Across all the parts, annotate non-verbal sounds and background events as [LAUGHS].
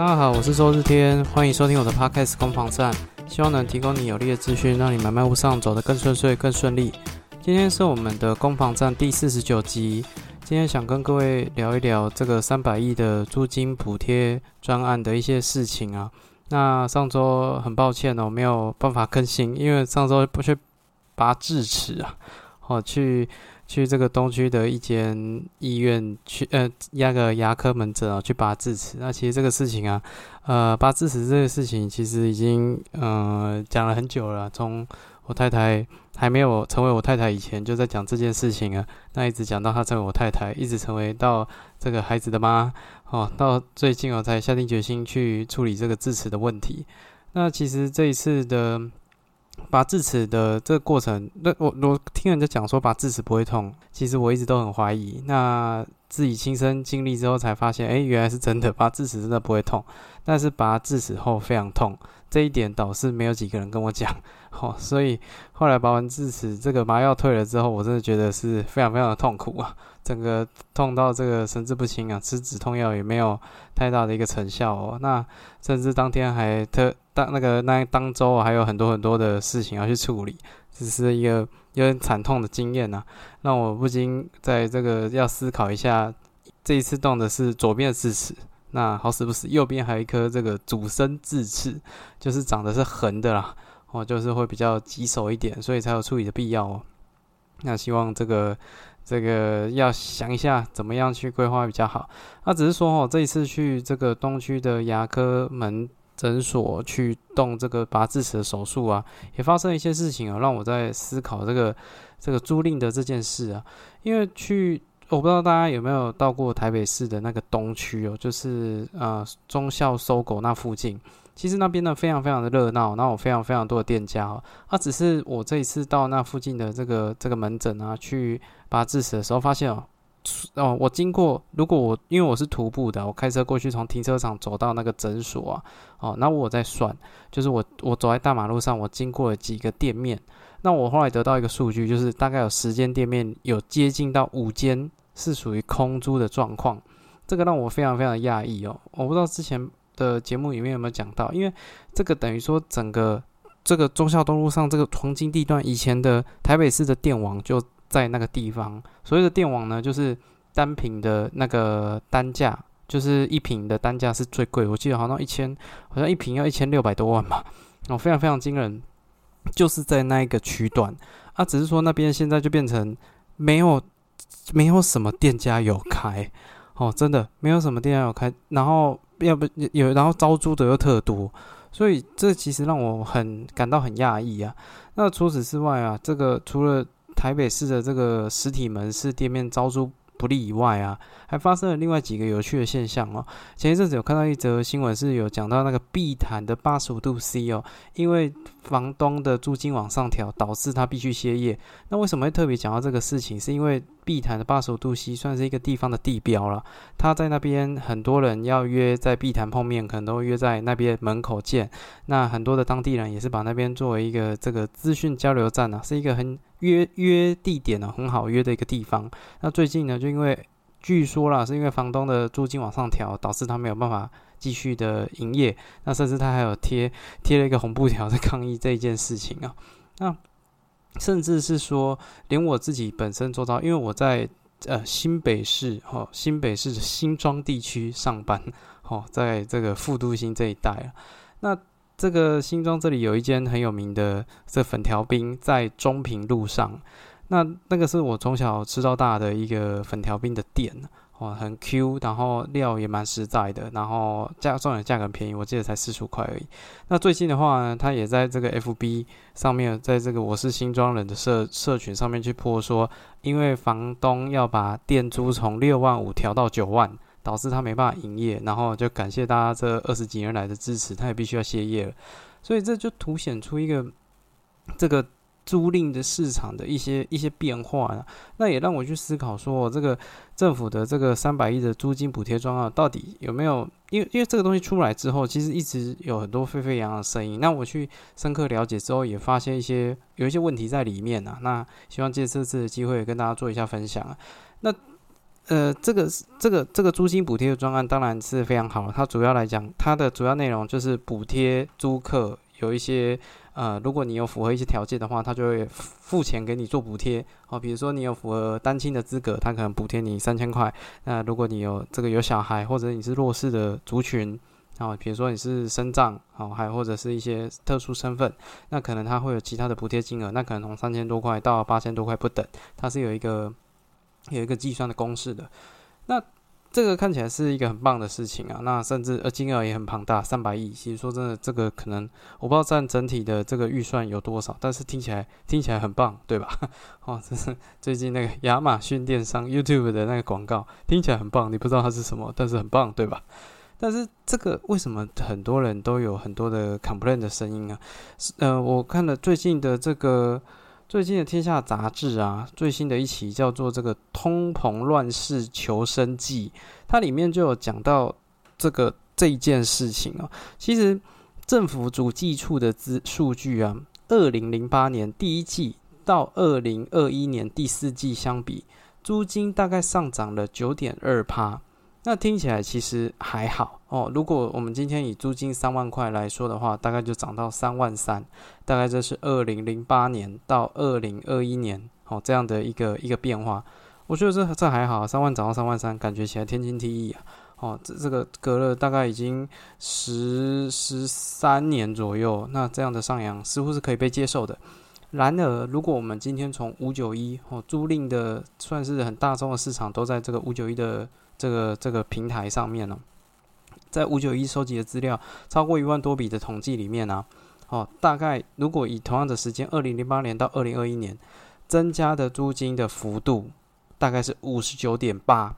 大家好，我是周日天，欢迎收听我的 Podcast 攻防战，希望能提供你有力的资讯，让你买卖路上走得更顺遂、更顺利。今天是我们的攻防战第四十九集，今天想跟各位聊一聊这个三百亿的租金补贴专案的一些事情啊。那上周很抱歉哦，没有办法更新，因为上周不去拔智齿啊，哦去。去这个东区的一间医院去，呃，压个牙科门诊啊，去拔智齿。那其实这个事情啊，呃，拔智齿这个事情其实已经，呃，讲了很久了。从我太太还没有成为我太太以前，就在讲这件事情啊。那一直讲到她成为我太太，一直成为到这个孩子的妈，哦，到最近我才下定决心去处理这个智齿的问题。那其实这一次的。拔智齿的这个过程，那我我听人家讲说拔智齿不会痛，其实我一直都很怀疑。那自己亲身经历之后才发现，哎，原来是真的，拔智齿真的不会痛，但是拔智齿后非常痛。这一点倒是没有几个人跟我讲，[LAUGHS] 哦，所以后来拔完智齿，这个麻药退了之后，我真的觉得是非常非常的痛苦啊，整个痛到这个神志不清啊，吃止痛药也没有太大的一个成效哦。那甚至当天还特当那个那当周还有很多很多的事情要去处理，只是一个有点惨痛的经验呐，让我不禁在这个要思考一下，这一次动的是左边的智齿。那好死不死，右边还有一颗这个主生智齿，就是长得是横的啦，哦，就是会比较棘手一点，所以才有处理的必要哦。那希望这个这个要想一下，怎么样去规划比较好。那只是说哦，这一次去这个东区的牙科门诊所去动这个拔智齿的手术啊，也发生一些事情啊，让我在思考这个这个租赁的这件事啊，因为去。我不知道大家有没有到过台北市的那个东区哦，就是呃中校搜狗那附近，其实那边呢非常非常的热闹，然后有非常非常多的店家哦。啊，只是我这一次到那附近的这个这个门诊啊，去拔智齿的时候，发现哦，哦，我经过，如果我因为我是徒步的，我开车过去，从停车场走到那个诊所啊，哦，那我在算，就是我我走在大马路上，我经过了几个店面，那我后来得到一个数据，就是大概有十间店面，有接近到五间。是属于空租的状况，这个让我非常非常的讶异哦。我不知道之前的节目里面有没有讲到，因为这个等于说整个这个忠孝东路上这个黄金地段，以前的台北市的电网就在那个地方。所谓的电网呢，就是单品的那个单价，就是一瓶的单价是最贵，我记得好像一千，好像一瓶要一千六百多万吧，哦，非常非常惊人，就是在那一个区段啊，只是说那边现在就变成没有。没有什么店家有开哦，真的没有什么店家有开。然后要不有，然后招租的又特多，所以这其实让我很感到很讶异啊。那除此之外啊，这个除了台北市的这个实体门市店面招租。不利以外啊，还发生了另外几个有趣的现象哦。前一阵子有看到一则新闻，是有讲到那个碧潭的八十五度 C 哦，因为房东的租金往上调，导致他必须歇业。那为什么会特别讲到这个事情？是因为碧潭的八十五度 C 算是一个地方的地标了，他在那边很多人要约在碧潭碰面，可能都约在那边门口见。那很多的当地人也是把那边作为一个这个资讯交流站呢，是一个很。约约地点呢，很好约的一个地方。那最近呢，就因为据说啦，是因为房东的租金往上调，导致他没有办法继续的营业。那甚至他还有贴贴了一个红布条在抗议这一件事情啊。那甚至是说，连我自己本身做到，因为我在呃新北市哦，新北市新庄地区上班哦，在这个富都新这一带啊，那。这个新庄这里有一间很有名的这粉条冰，在中平路上。那那个是我从小吃到大的一个粉条冰的店，哇，很 Q，然后料也蛮实在的，然后价重点价格便宜，我记得才四十五块而已。那最近的话呢，他也在这个 FB 上面，在这个我是新庄人的社社群上面去泼说，因为房东要把店租从六万五调到九万。导致他没办法营业，然后就感谢大家这二十几年来的支持，他也必须要歇业了。所以这就凸显出一个这个租赁的市场的一些一些变化了。那也让我去思考说，这个政府的这个三百亿的租金补贴专案到底有没有？因为因为这个东西出来之后，其实一直有很多沸沸扬扬的声音。那我去深刻了解之后，也发现一些有一些问题在里面啊。那希望借这次的机会跟大家做一下分享啊。那呃，这个这个这个租金补贴的专案当然是非常好。它主要来讲，它的主要内容就是补贴租客有一些呃，如果你有符合一些条件的话，他就会付钱给你做补贴。哦，比如说你有符合单亲的资格，他可能补贴你三千块。那如果你有这个有小孩，或者你是弱势的族群，啊，比如说你是身障，哦，还或者是一些特殊身份，那可能他会有其他的补贴金额，那可能从三千多块到八千多块不等，它是有一个。有一个计算的公式的，那这个看起来是一个很棒的事情啊。那甚至呃金额也很庞大，三百亿。其实说真的，这个可能我不知道占整体的这个预算有多少，但是听起来听起来很棒，对吧？[LAUGHS] 哦，这是最近那个亚马逊电商 YouTube 的那个广告，听起来很棒。你不知道它是什么，但是很棒，对吧？但是这个为什么很多人都有很多的 complain 的声音啊？是呃，我看了最近的这个。最近的《天下》杂志啊，最新的一期叫做《这个通膨乱世求生记》，它里面就有讲到这个这一件事情啊。其实政府主计处的资数据啊，二零零八年第一季到二零二一年第四季相比，租金大概上涨了九点二趴。那听起来其实还好哦。如果我们今天以租金三万块来说的话，大概就涨到三万三，大概这是二零零八年到二零二一年哦这样的一个一个变化。我觉得这这还好，三万涨到三万三，感觉起来天经地义啊。哦，这这个隔了大概已经十十三年左右，那这样的上扬似乎是可以被接受的。然而，如果我们今天从五九一哦租赁的算是很大众的市场，都在这个五九一的。这个这个平台上面呢，在五九一收集的资料超过一万多笔的统计里面呢，哦，大概如果以同样的时间，二零零八年到二零二一年，增加的租金的幅度大概是五十九点八，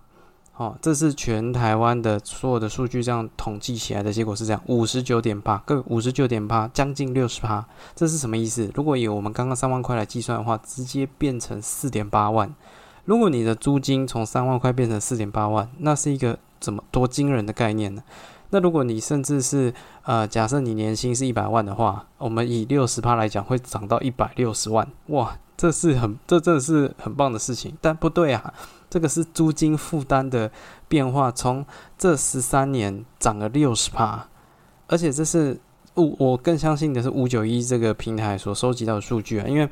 哦，这是全台湾的所有的数据这样统计起来的结果是这样，五十九点八，各五十九点八，将近六十趴，这是什么意思？如果以我们刚刚三万块来计算的话，直接变成四点八万。如果你的租金从三万块变成四点八万，那是一个怎么多惊人的概念呢？那如果你甚至是呃，假设你年薪是一百万的话，我们以六十趴来讲，会涨到一百六十万，哇，这是很这真的是很棒的事情。但不对啊，这个是租金负担的变化，从这十三年涨了六十趴，而且这是五，我更相信的是五九一这个平台所收集到的数据啊，因为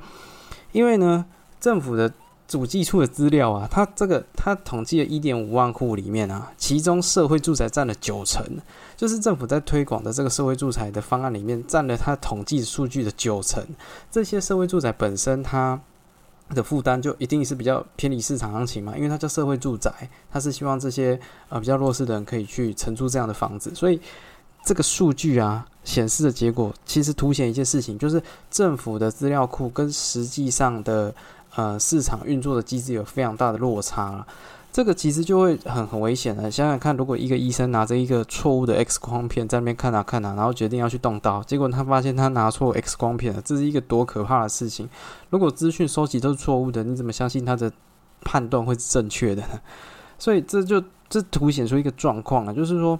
因为呢，政府的。主计处的资料啊，它这个它统计了一点五万户里面啊，其中社会住宅占了九成，就是政府在推广的这个社会住宅的方案里面占了它统计数据的九成。这些社会住宅本身它的负担就一定是比较偏离市场行情嘛，因为它叫社会住宅，它是希望这些呃比较弱势的人可以去承租这样的房子，所以这个数据啊显示的结果，其实凸显一件事情，就是政府的资料库跟实际上的。呃，市场运作的机制有非常大的落差，这个其实就会很很危险的。想想看，如果一个医生拿着一个错误的 X 光片在那边看啊看啊，然后决定要去动刀，结果他发现他拿错 X 光片了，这是一个多可怕的事情。如果资讯收集都是错误的，你怎么相信他的判断会是正确的呢？所以这就这凸显出一个状况啊，就是说。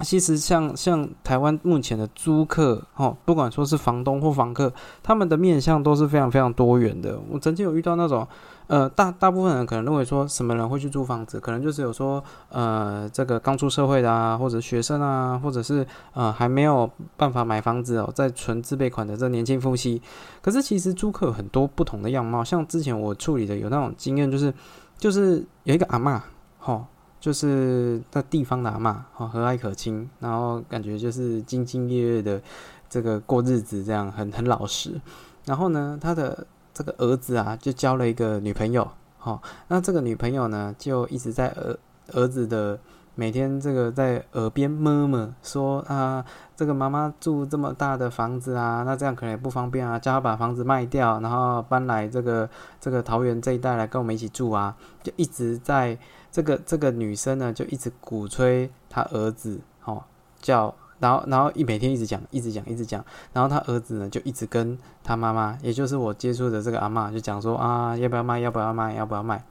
其实像像台湾目前的租客，哦，不管说是房东或房客，他们的面相都是非常非常多元的。我曾经有遇到那种，呃，大大部分人可能认为说什么人会去租房子，可能就是有说，呃，这个刚出社会的啊，或者学生啊，或者是呃还没有办法买房子哦，在存自备款的这年轻夫妻。可是其实租客有很多不同的样貌，像之前我处理的有那种经验，就是就是有一个阿嬷，吼。就是在地方的阿妈，哦，和蔼可亲，然后感觉就是兢兢业业的这个过日子，这样很很老实。然后呢，他的这个儿子啊，就交了一个女朋友，好，那这个女朋友呢，就一直在儿儿子的每天这个在耳边摸摸说啊，这个妈妈住这么大的房子啊，那这样可能也不方便啊，叫他把房子卖掉，然后搬来这个这个桃园这一带来跟我们一起住啊，就一直在。这个这个女生呢，就一直鼓吹她儿子，哦，叫，然后然后一每天一直讲，一直讲，一直讲，然后她儿子呢，就一直跟她妈妈，也就是我接触的这个阿妈，就讲说啊，要不要卖，要不要卖，要不要卖？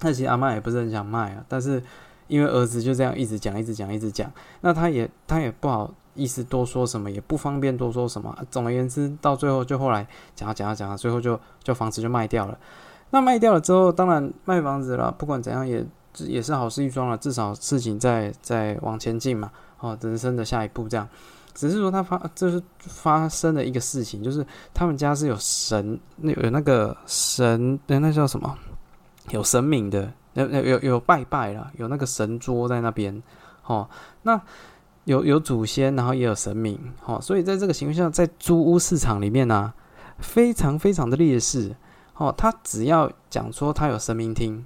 那其实阿妈也不是很想卖啊，但是因为儿子就这样一直讲，一直讲，一直讲，那他也他也不好意思多说什么，也不方便多说什么。总而言之，到最后就后来讲啊讲啊讲啊，最后就就房子就卖掉了。那卖掉了之后，当然卖房子了，不管怎样也也是好事一桩了，至少事情在在往前进嘛。哦，人生的下一步这样，只是说他发就是发生了一个事情，就是他们家是有神，那有那个神，那那叫什么？有神明的，有有有拜拜了，有那个神桌在那边。哦，那有有祖先，然后也有神明。哦，所以在这个情况下，在租屋市场里面呢，非常非常的劣势。哦，他只要讲说他有神明厅。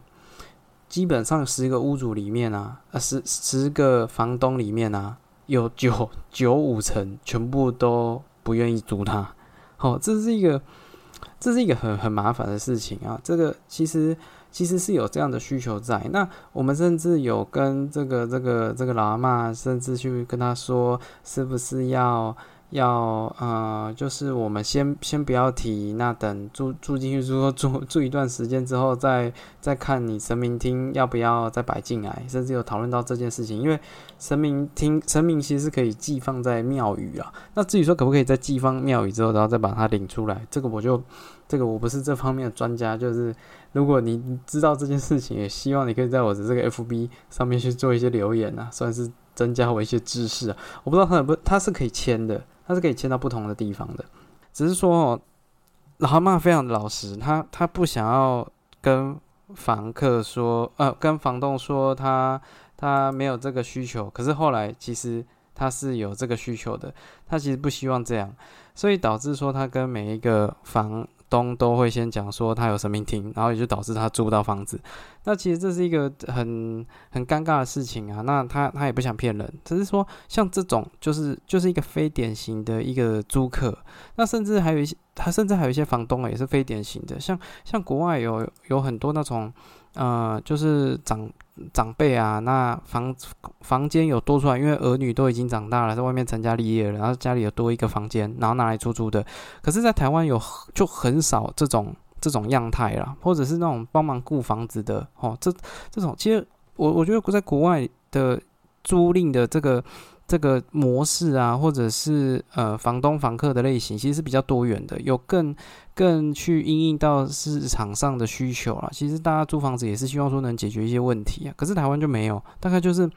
基本上十个屋主里面啊，呃十十个房东里面啊，有九 [LAUGHS] 九五成全部都不愿意租它。好，这是一个这是一个很很麻烦的事情啊。这个其实其实是有这样的需求在。那我们甚至有跟这个这个这个老阿妈，甚至去跟他说，是不是要。要呃，就是我们先先不要提，那等住住进去，之后住住一段时间之后，再再看你神明厅要不要再摆进来，甚至有讨论到这件事情。因为神明厅神明其实是可以寄放在庙宇啊。那至于说可不可以在寄放庙宇之后，然后再把它领出来，这个我就这个我不是这方面的专家。就是如果你知道这件事情，也希望你可以在我的这个 FB 上面去做一些留言啊，算是增加我一些知识啊。我不知道他不他是可以签的。他是可以迁到不同的地方的，只是说，老阿妈非常老实，他他不想要跟房客说，呃，跟房东说他他没有这个需求，可是后来其实他是有这个需求的，他其实不希望这样，所以导致说他跟每一个房。东都会先讲说他有神明厅，然后也就导致他租不到房子。那其实这是一个很很尴尬的事情啊。那他他也不想骗人，只是说像这种就是就是一个非典型的一个租客。那甚至还有一些，他甚至还有一些房东啊，也是非典型的。像像国外有有很多那种呃，就是长。长辈啊，那房房间有多出来，因为儿女都已经长大了，在外面成家立业了，然后家里有多一个房间，然后拿来出租的。可是，在台湾有就很少这种这种样态啦，或者是那种帮忙顾房子的哦，这这种其实我我觉得在国外的租赁的这个。这个模式啊，或者是呃房东房客的类型，其实是比较多元的，有更更去应应到市场上的需求啊。其实大家租房子也是希望说能解决一些问题啊，可是台湾就没有，大概就是。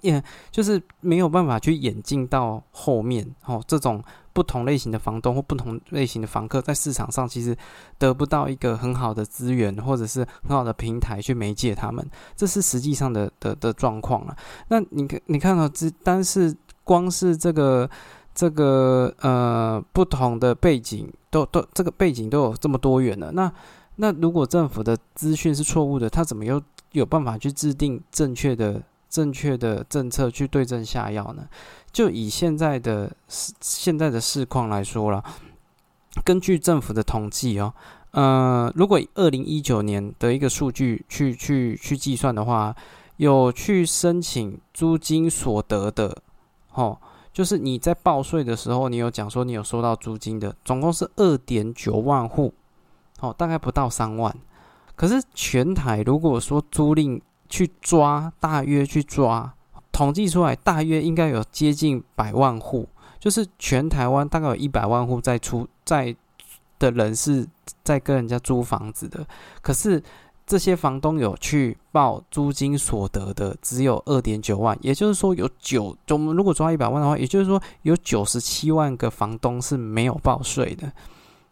也就是没有办法去演进到后面哦，这种不同类型的房东或不同类型的房客在市场上其实得不到一个很好的资源或者是很好的平台去媒介他们，这是实际上的的的状况了。那你看，你看到这，但是光是这个这个呃不同的背景都都这个背景都有这么多元了。那那如果政府的资讯是错误的，他怎么又有办法去制定正确的？正确的政策去对症下药呢？就以现在的现在的市况来说了，根据政府的统计哦，呃，如果二零一九年的一个数据去去去计算的话，有去申请租金所得的，哦，就是你在报税的时候，你有讲说你有收到租金的，总共是二点九万户，哦，大概不到三万。可是全台如果说租赁，去抓，大约去抓，统计出来大约应该有接近百万户，就是全台湾大概有一百万户在出在的人是在跟人家租房子的，可是这些房东有去报租金所得的只有二点九万，也就是说有九，我们如果抓一百万的话，也就是说有九十七万个房东是没有报税的，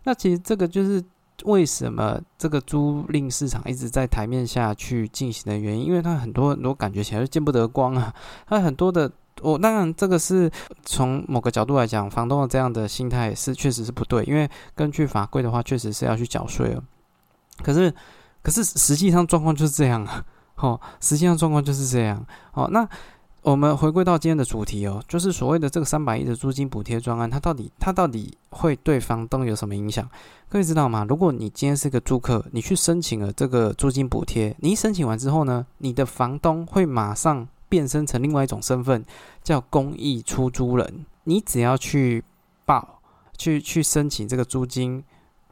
那其实这个就是。为什么这个租赁市场一直在台面下去进行的原因？因为它很多很多感觉起来就见不得光啊！它很多的，我当然这个是从某个角度来讲，房东的这样的心态是确实是不对，因为根据法规的话，确实是要去缴税了。可是，可是实际上状况就是这样啊！哦，实际上状况就是这样。哦，那。我们回归到今天的主题哦，就是所谓的这个三百亿的租金补贴专案，它到底它到底会对房东有什么影响？各位知道吗？如果你今天是个租客，你去申请了这个租金补贴，你一申请完之后呢，你的房东会马上变身成另外一种身份，叫公益出租人。你只要去报，去去申请这个租金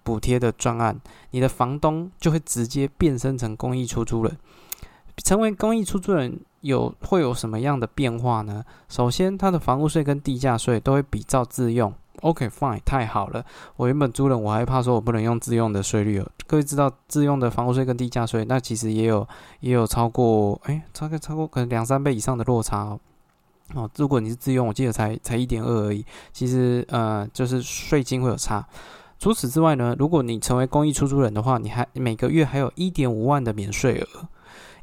补贴的专案，你的房东就会直接变身成公益出租人，成为公益出租人。有会有什么样的变化呢？首先，它的房屋税跟地价税都会比照自用 OK fine，太好了。我原本租人，我还怕说我不能用自用的税率哦。各位知道自用的房屋税跟地价税，那其实也有也有超过哎，超过超过可能两三倍以上的落差哦。哦，如果你是自用，我记得才才一点二而已。其实呃，就是税金会有差。除此之外呢，如果你成为公益出租人的话，你还每个月还有一点五万的免税额。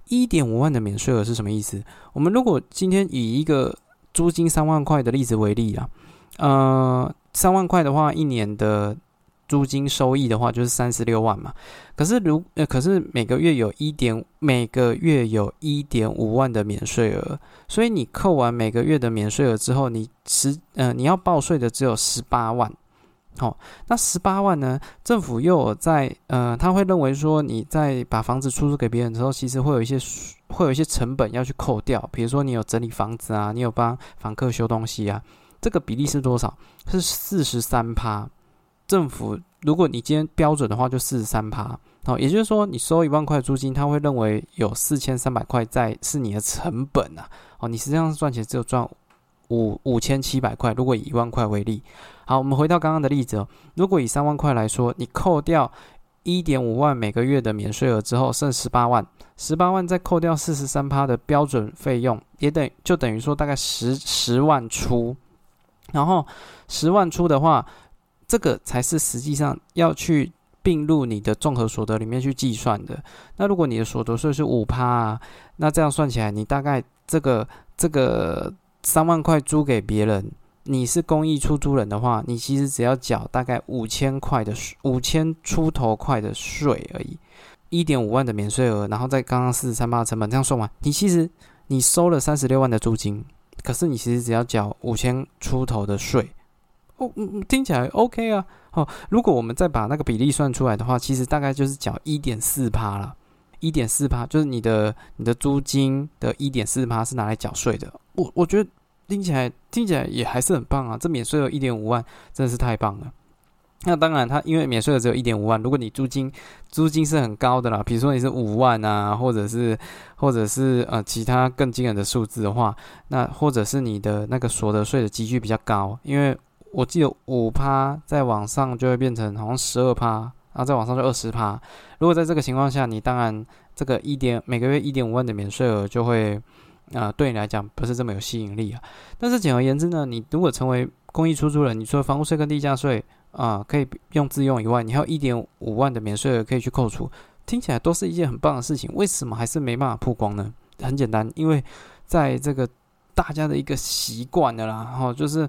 一点五万的免税额是什么意思？我们如果今天以一个租金三万块的例子为例啊，呃。三万块的话，一年的租金收益的话就是三十六万嘛。可是如呃，可是每个月有一点，每个月有一点五万的免税额，所以你扣完每个月的免税额之后，你十呃你要报税的只有十八万。好，那十八万呢？政府又在呃，他会认为说你在把房子出租给别人的时候，其实会有一些会有一些成本要去扣掉，比如说你有整理房子啊，你有帮房客修东西啊。这个比例是多少？是四十三趴。政府如果你今天标准的话，就四十三趴。好，也就是说，你收一万块租金，他会认为有四千三百块在是你的成本啊。哦，你实际上赚钱只有赚五五千七百块。如果以一万块为例，好，我们回到刚刚的例子哦。如果以三万块来说，你扣掉一点五万每个月的免税额之后，剩十八万。十八万再扣掉四十三趴的标准费用，也等就等于说大概十十万出。然后十万出的话，这个才是实际上要去并入你的综合所得里面去计算的。那如果你的所得税是五趴啊，那这样算起来，你大概这个这个三万块租给别人，你是公益出租人的话，你其实只要缴大概五千块的税，五千出头块的税而已，一点五万的免税额，然后再刚刚四十三八的成本，这样算完，你其实你收了三十六万的租金。可是你其实只要缴五千出头的税，哦，嗯，听起来 OK 啊。哦，如果我们再把那个比例算出来的话，其实大概就是缴一点四趴了。一点四趴就是你的你的租金的一点四趴是拿来缴税的。我我觉得听起来听起来也还是很棒啊。这免税额一点五万真的是太棒了。那当然，它因为免税额只有一点五万，如果你租金租金是很高的啦，比如说你是五万啊，或者是或者是呃其他更惊人的数字的话，那或者是你的那个所得税的积聚比较高，因为我记得五趴在网上就会变成好像十二趴，然后在网上就二十趴。如果在这个情况下，你当然这个一点每个月一点五万的免税额就会啊对你来讲不是这么有吸引力啊。但是简而言之呢，你如果成为公益出租人，你除了房屋税跟地价税。啊，可以用自用以外，你还有一点五万的免税额可以去扣除，听起来都是一件很棒的事情。为什么还是没办法曝光呢？很简单，因为在这个大家的一个习惯的啦，哈，就是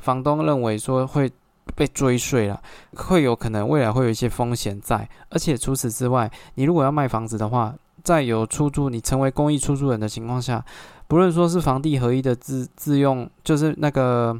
房东认为说会被追税了，会有可能未来会有一些风险在。而且除此之外，你如果要卖房子的话，在有出租，你成为公益出租人的情况下，不论说是房地合一的自自用，就是那个。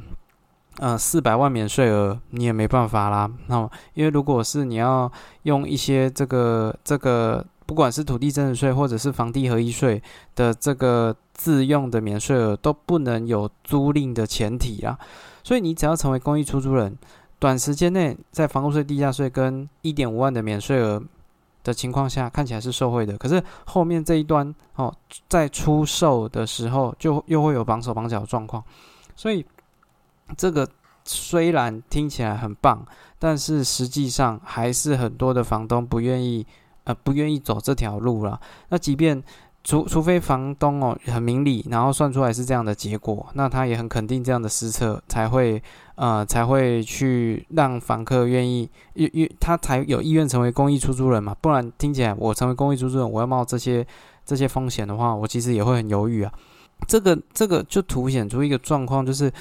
呃，四百万免税额你也没办法啦。那因为如果是你要用一些这个这个，不管是土地增值税或者是房地合一税的这个自用的免税额，都不能有租赁的前提啊。所以你只要成为公益出租人，短时间内在房屋税、地价税跟一点五万的免税额的情况下，看起来是受贿的。可是后面这一端哦，在出售的时候就又会有绑手绑脚的状况，所以。这个虽然听起来很棒，但是实际上还是很多的房东不愿意，呃，不愿意走这条路了。那即便除除非房东哦很明理，然后算出来是这样的结果，那他也很肯定这样的施策才会，呃，才会去让房客愿意，因因他才有意愿成为公益出租人嘛。不然听起来我成为公益出租人，我要冒这些这些风险的话，我其实也会很犹豫啊。这个这个就凸显出一个状况，就是。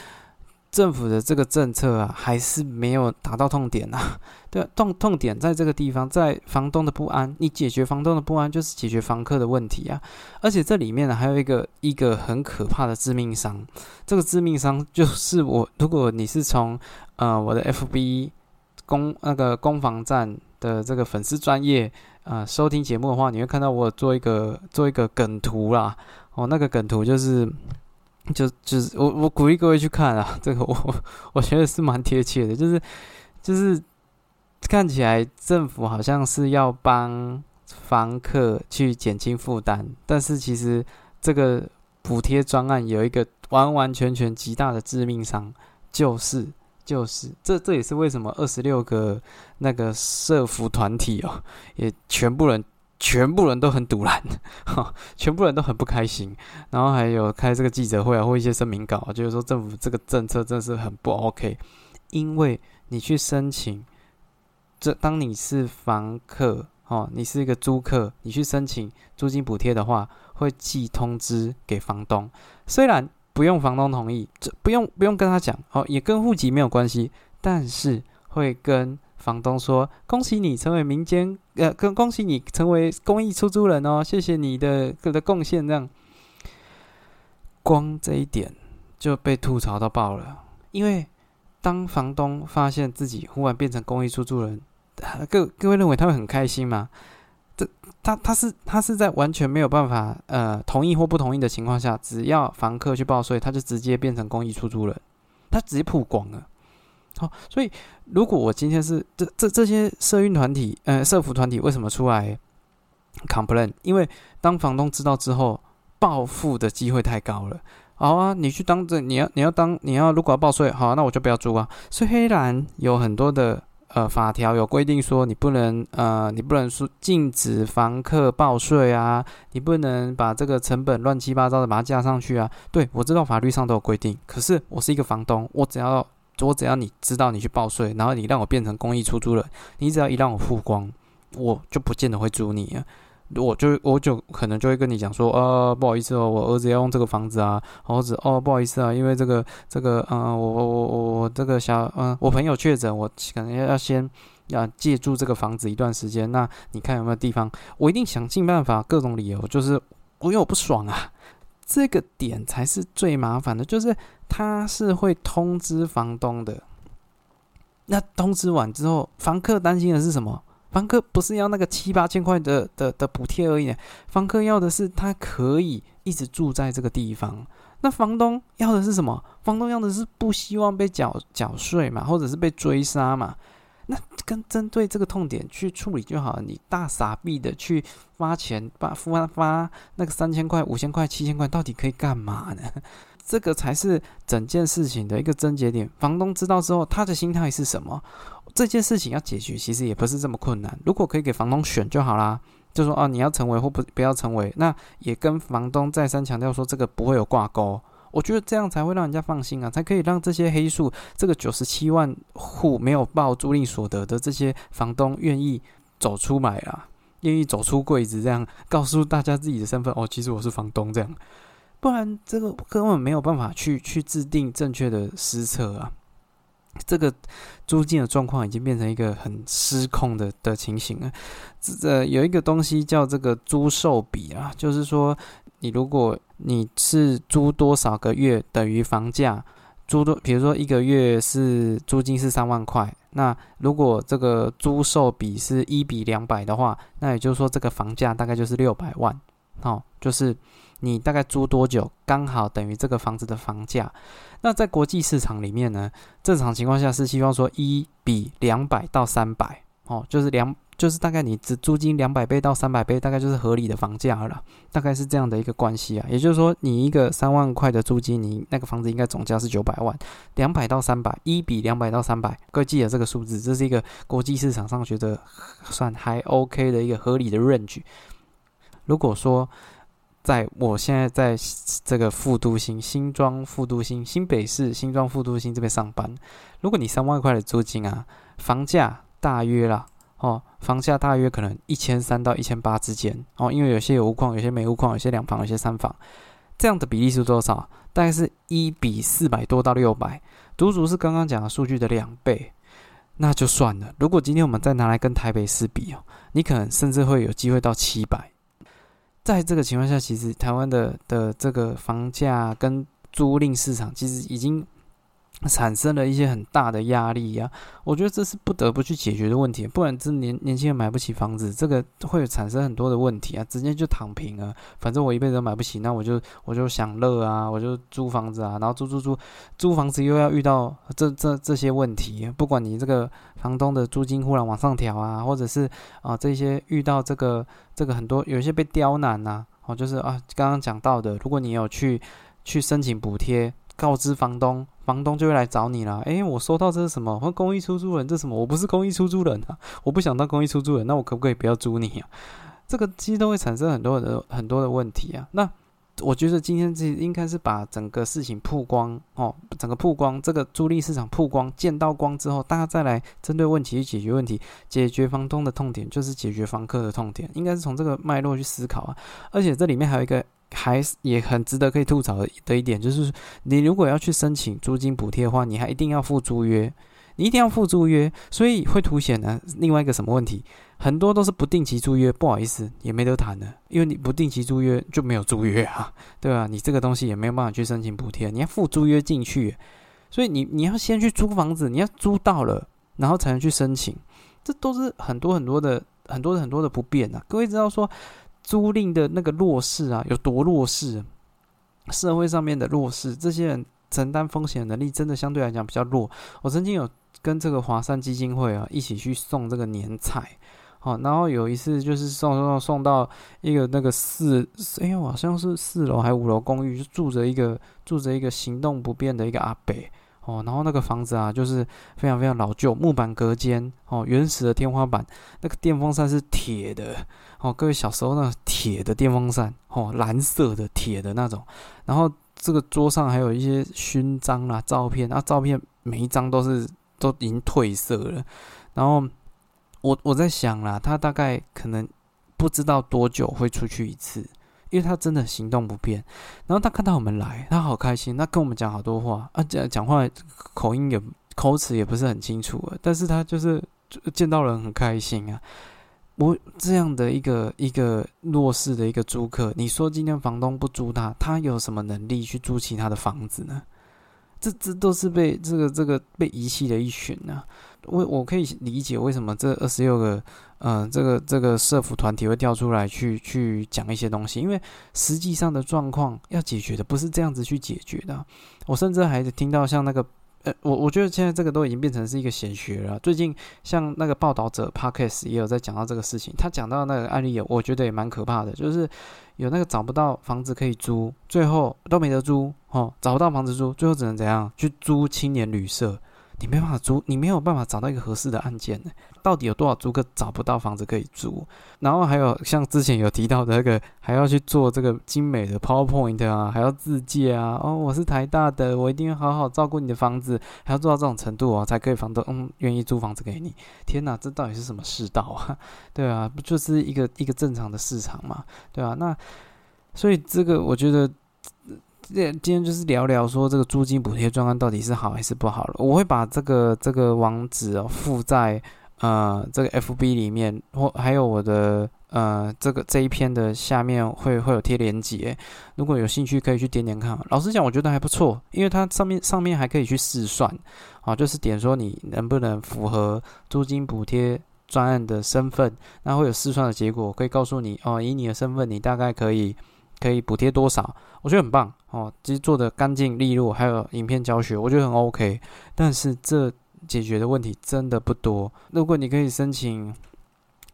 政府的这个政策啊，还是没有达到痛点呐。[LAUGHS] 对，痛痛点在这个地方，在房东的不安。你解决房东的不安，就是解决房客的问题啊。而且这里面呢，还有一个一个很可怕的致命伤。这个致命伤就是我，如果你是从呃我的 FB 攻那个攻防战的这个粉丝专业啊收听节目的话，你会看到我做一个做一个梗图啦。哦，那个梗图就是。就就是我我鼓励各位去看啊，这个我我觉得是蛮贴切的，就是就是看起来政府好像是要帮房客去减轻负担，但是其实这个补贴专案有一个完完全全极大的致命伤，就是就是这这也是为什么二十六个那个社服团体哦，也全部人全部人都很堵拦，[LAUGHS] 哈，全部人都很不开心，然后还有开这个记者会啊，或一些声明稿，就是说政府这个政策真是很不 OK，因为你去申请，这当你是房客哦，你是一个租客，你去申请租金补贴的话，会寄通知给房东，虽然。不用房东同意，这不用不用跟他讲哦，也跟户籍没有关系，但是会跟房东说：“恭喜你成为民间呃，跟恭喜你成为公益出租人哦，谢谢你的的贡献。”这样，光这一点就被吐槽到爆了。因为当房东发现自己忽然变成公益出租人，各各位认为他会很开心吗？他他是他是在完全没有办法呃同意或不同意的情况下，只要房客去报税，他就直接变成公益出租人，他直接曝光了。好，所以如果我今天是这这这些社运团体呃社服团体为什么出来 complain？因为当房东知道之后，报复的机会太高了。好啊，你去当这你要你要当你要如果要报税，好，那我就不要租啊。所以黑蓝有很多的。呃，法条有规定说，你不能呃，你不能说禁止房客报税啊，你不能把这个成本乱七八糟的把它加上去啊。对我知道法律上都有规定，可是我是一个房东，我只要我只要你知道你去报税，然后你让我变成公益出租人，你只要一让我曝光，我就不见得会租你啊。我就我就可能就会跟你讲说，呃，不好意思哦，我儿子要用这个房子啊，儿子哦，不好意思啊，因为这个这个，嗯，我我我我我这个小，嗯，我朋友确诊，我可能要先要借住这个房子一段时间，那你看有没有地方？我一定想尽办法，各种理由，就是我因为我不爽啊，这个点才是最麻烦的，就是他是会通知房东的，那通知完之后，房客担心的是什么？房客不是要那个七八千块的的的补贴而已，房客要的是他可以一直住在这个地方。那房东要的是什么？房东要的是不希望被缴缴税嘛，或者是被追杀嘛？那跟针对这个痛点去处理就好了。你大傻逼的去发钱，发发发那个三千块、五千块、七千块，到底可以干嘛呢？这个才是整件事情的一个症结点。房东知道之后，他的心态是什么？这件事情要解决，其实也不是这么困难。如果可以给房东选就好啦，就说哦，你要成为或不不要成为，那也跟房东再三强调说这个不会有挂钩。我觉得这样才会让人家放心啊，才可以让这些黑数这个九十七万户没有报租赁所得的这些房东愿意走出来啊，愿意走出柜子，这样告诉大家自己的身份哦，其实我是房东这样。不然，这个根本没有办法去去制定正确的施策啊！这个租金的状况已经变成一个很失控的的情形了。这有一个东西叫这个租售比啊，就是说，你如果你是租多少个月等于房价，租多，比如说一个月是租金是三万块，那如果这个租售比是一比两百的话，那也就是说这个房价大概就是六百万，哦，就是。你大概租多久，刚好等于这个房子的房价。那在国际市场里面呢，正常情况下是希望说一比两百到三百，哦，就是两，就是大概你只租金两百倍到三百倍，大概就是合理的房价了，大概是这样的一个关系啊。也就是说，你一个三万块的租金，你那个房子应该总价是九百万，两百到三百，一比两百到三百，各位记得这个数字，这是一个国际市场上觉得算还 OK 的一个合理的 range。如果说在我现在在这个复都新新庄复都新新北市新庄复都新这边上班，如果你三万块的租金啊，房价大约啦哦，房价大约可能一千三到一千八之间哦，因为有些有屋况，有些没屋况，有些两房，有些三房，这样的比例是多少？大概是一比四百多到六百，足足是刚刚讲的数据的两倍，那就算了。如果今天我们再拿来跟台北市比哦，你可能甚至会有机会到七百。在这个情况下，其实台湾的的这个房价跟租赁市场，其实已经产生了一些很大的压力呀。我觉得这是不得不去解决的问题，不然这年年轻人买不起房子，这个会产生很多的问题啊，直接就躺平了。反正我一辈子都买不起，那我就我就享乐啊，我就租房子啊，然后租租租租房子又要遇到这这这些问题，不管你这个房东的租金忽然往上调啊，或者是啊这些遇到这个。这个很多有一些被刁难呐，哦，就是啊，刚刚讲到的，如果你有去去申请补贴，告知房东，房东就会来找你了。诶，我收到这是什么？或公益出租人这什么？我不是公益出租人啊，我不想当公益出租人，那我可不可以不要租你啊？这个其实都会产生很多的很多的问题啊。那我觉得今天这应该是把整个事情曝光哦，整个曝光这个租赁市场曝光见到光之后，大家再来针对问题去解决问题，解决房东的痛点就是解决房客的痛点，应该是从这个脉络去思考啊。而且这里面还有一个还也很值得可以吐槽的一点，就是你如果要去申请租金补贴的话，你还一定要付租约。你一定要付租约，所以会凸显呢另外一个什么问题？很多都是不定期租约，不好意思，也没得谈的，因为你不定期租约就没有租约啊，对吧？你这个东西也没有办法去申请补贴，你要付租约进去，所以你你要先去租房子，你要租到了，然后才能去申请，这都是很多很多的很多很多的不便啊。各位知道说租赁的那个弱势啊有多弱势？社会上面的弱势，这些人承担风险能力真的相对来讲比较弱。我曾经有。跟这个华山基金会啊一起去送这个年菜，好，然后有一次就是送送送送到一个那个四，哎呦，好像是四楼还五楼公寓，就住着一个住着一个行动不便的一个阿伯，哦，然后那个房子啊就是非常非常老旧，木板隔间，哦，原始的天花板，那个电风扇是铁的，哦，各位小时候那铁的电风扇，哦，蓝色的铁的那种，然后这个桌上还有一些勋章啦、照片，啊，照片每一张都是。都已经褪色了，然后我我在想啦，他大概可能不知道多久会出去一次，因为他真的行动不便。然后他看到我们来，他好开心，他跟我们讲好多话啊，讲讲话口音也口齿也不是很清楚，但是他就是见到人很开心啊。我这样的一个一个弱势的一个租客，你说今天房东不租他，他有什么能力去租其他的房子呢？这这都是被这个这个被遗弃的一群呢。我我可以理解为什么这二十六个嗯这个这个社服团体会跳出来去去讲一些东西，因为实际上的状况要解决的不是这样子去解决的。我甚至还听到像那个。呃，我我觉得现在这个都已经变成是一个显学了。最近像那个报道者 Parkes 也有在讲到这个事情，他讲到那个案例，我觉得也蛮可怕的，就是有那个找不到房子可以租，最后都没得租，哦，找不到房子租，最后只能怎样去租青年旅社。你没办法租，你没有办法找到一个合适的案件呢。到底有多少租客找不到房子可以租？然后还有像之前有提到的那个，还要去做这个精美的 PowerPoint 啊，还要自介啊。哦，我是台大的，我一定要好好照顾你的房子，还要做到这种程度哦，才可以房东嗯愿意租房子给你。天哪，这到底是什么世道啊？[LAUGHS] 对啊，不就是一个一个正常的市场嘛？对啊，那所以这个我觉得。今天就是聊聊说这个租金补贴专案到底是好还是不好了。我会把这个这个网址哦附在呃这个 FB 里面，或还有我的呃这个这一篇的下面会会有贴链接。如果有兴趣可以去点点看。老实讲，我觉得还不错，因为它上面上面还可以去试算，啊，就是点说你能不能符合租金补贴专案的身份，那会有试算的结果，可以告诉你哦，以你的身份，你大概可以。可以补贴多少？我觉得很棒哦，其实做的干净利落，还有影片教学，我觉得很 OK。但是这解决的问题真的不多。如果你可以申请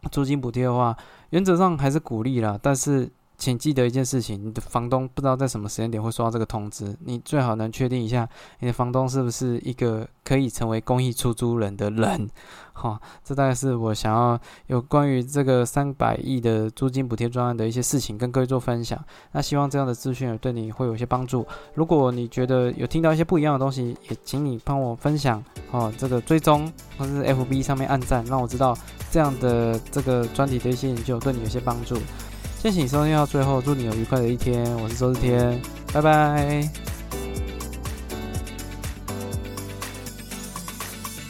租金补贴的话，原则上还是鼓励啦，但是。请记得一件事情：你的房东不知道在什么时间点会收到这个通知，你最好能确定一下你的房东是不是一个可以成为公益出租人的人。[LAUGHS] 哈，这大概是我想要有关于这个三百亿的租金补贴专案的一些事情跟各位做分享。那希望这样的资讯对你会有一些帮助。如果你觉得有听到一些不一样的东西，也请你帮我分享哦，这个追踪或是 FB 上面按赞，让我知道这样的这个专题的一些研究对你有些帮助。谢谢你收听到最后祝你有愉快的一天我是周志天拜拜。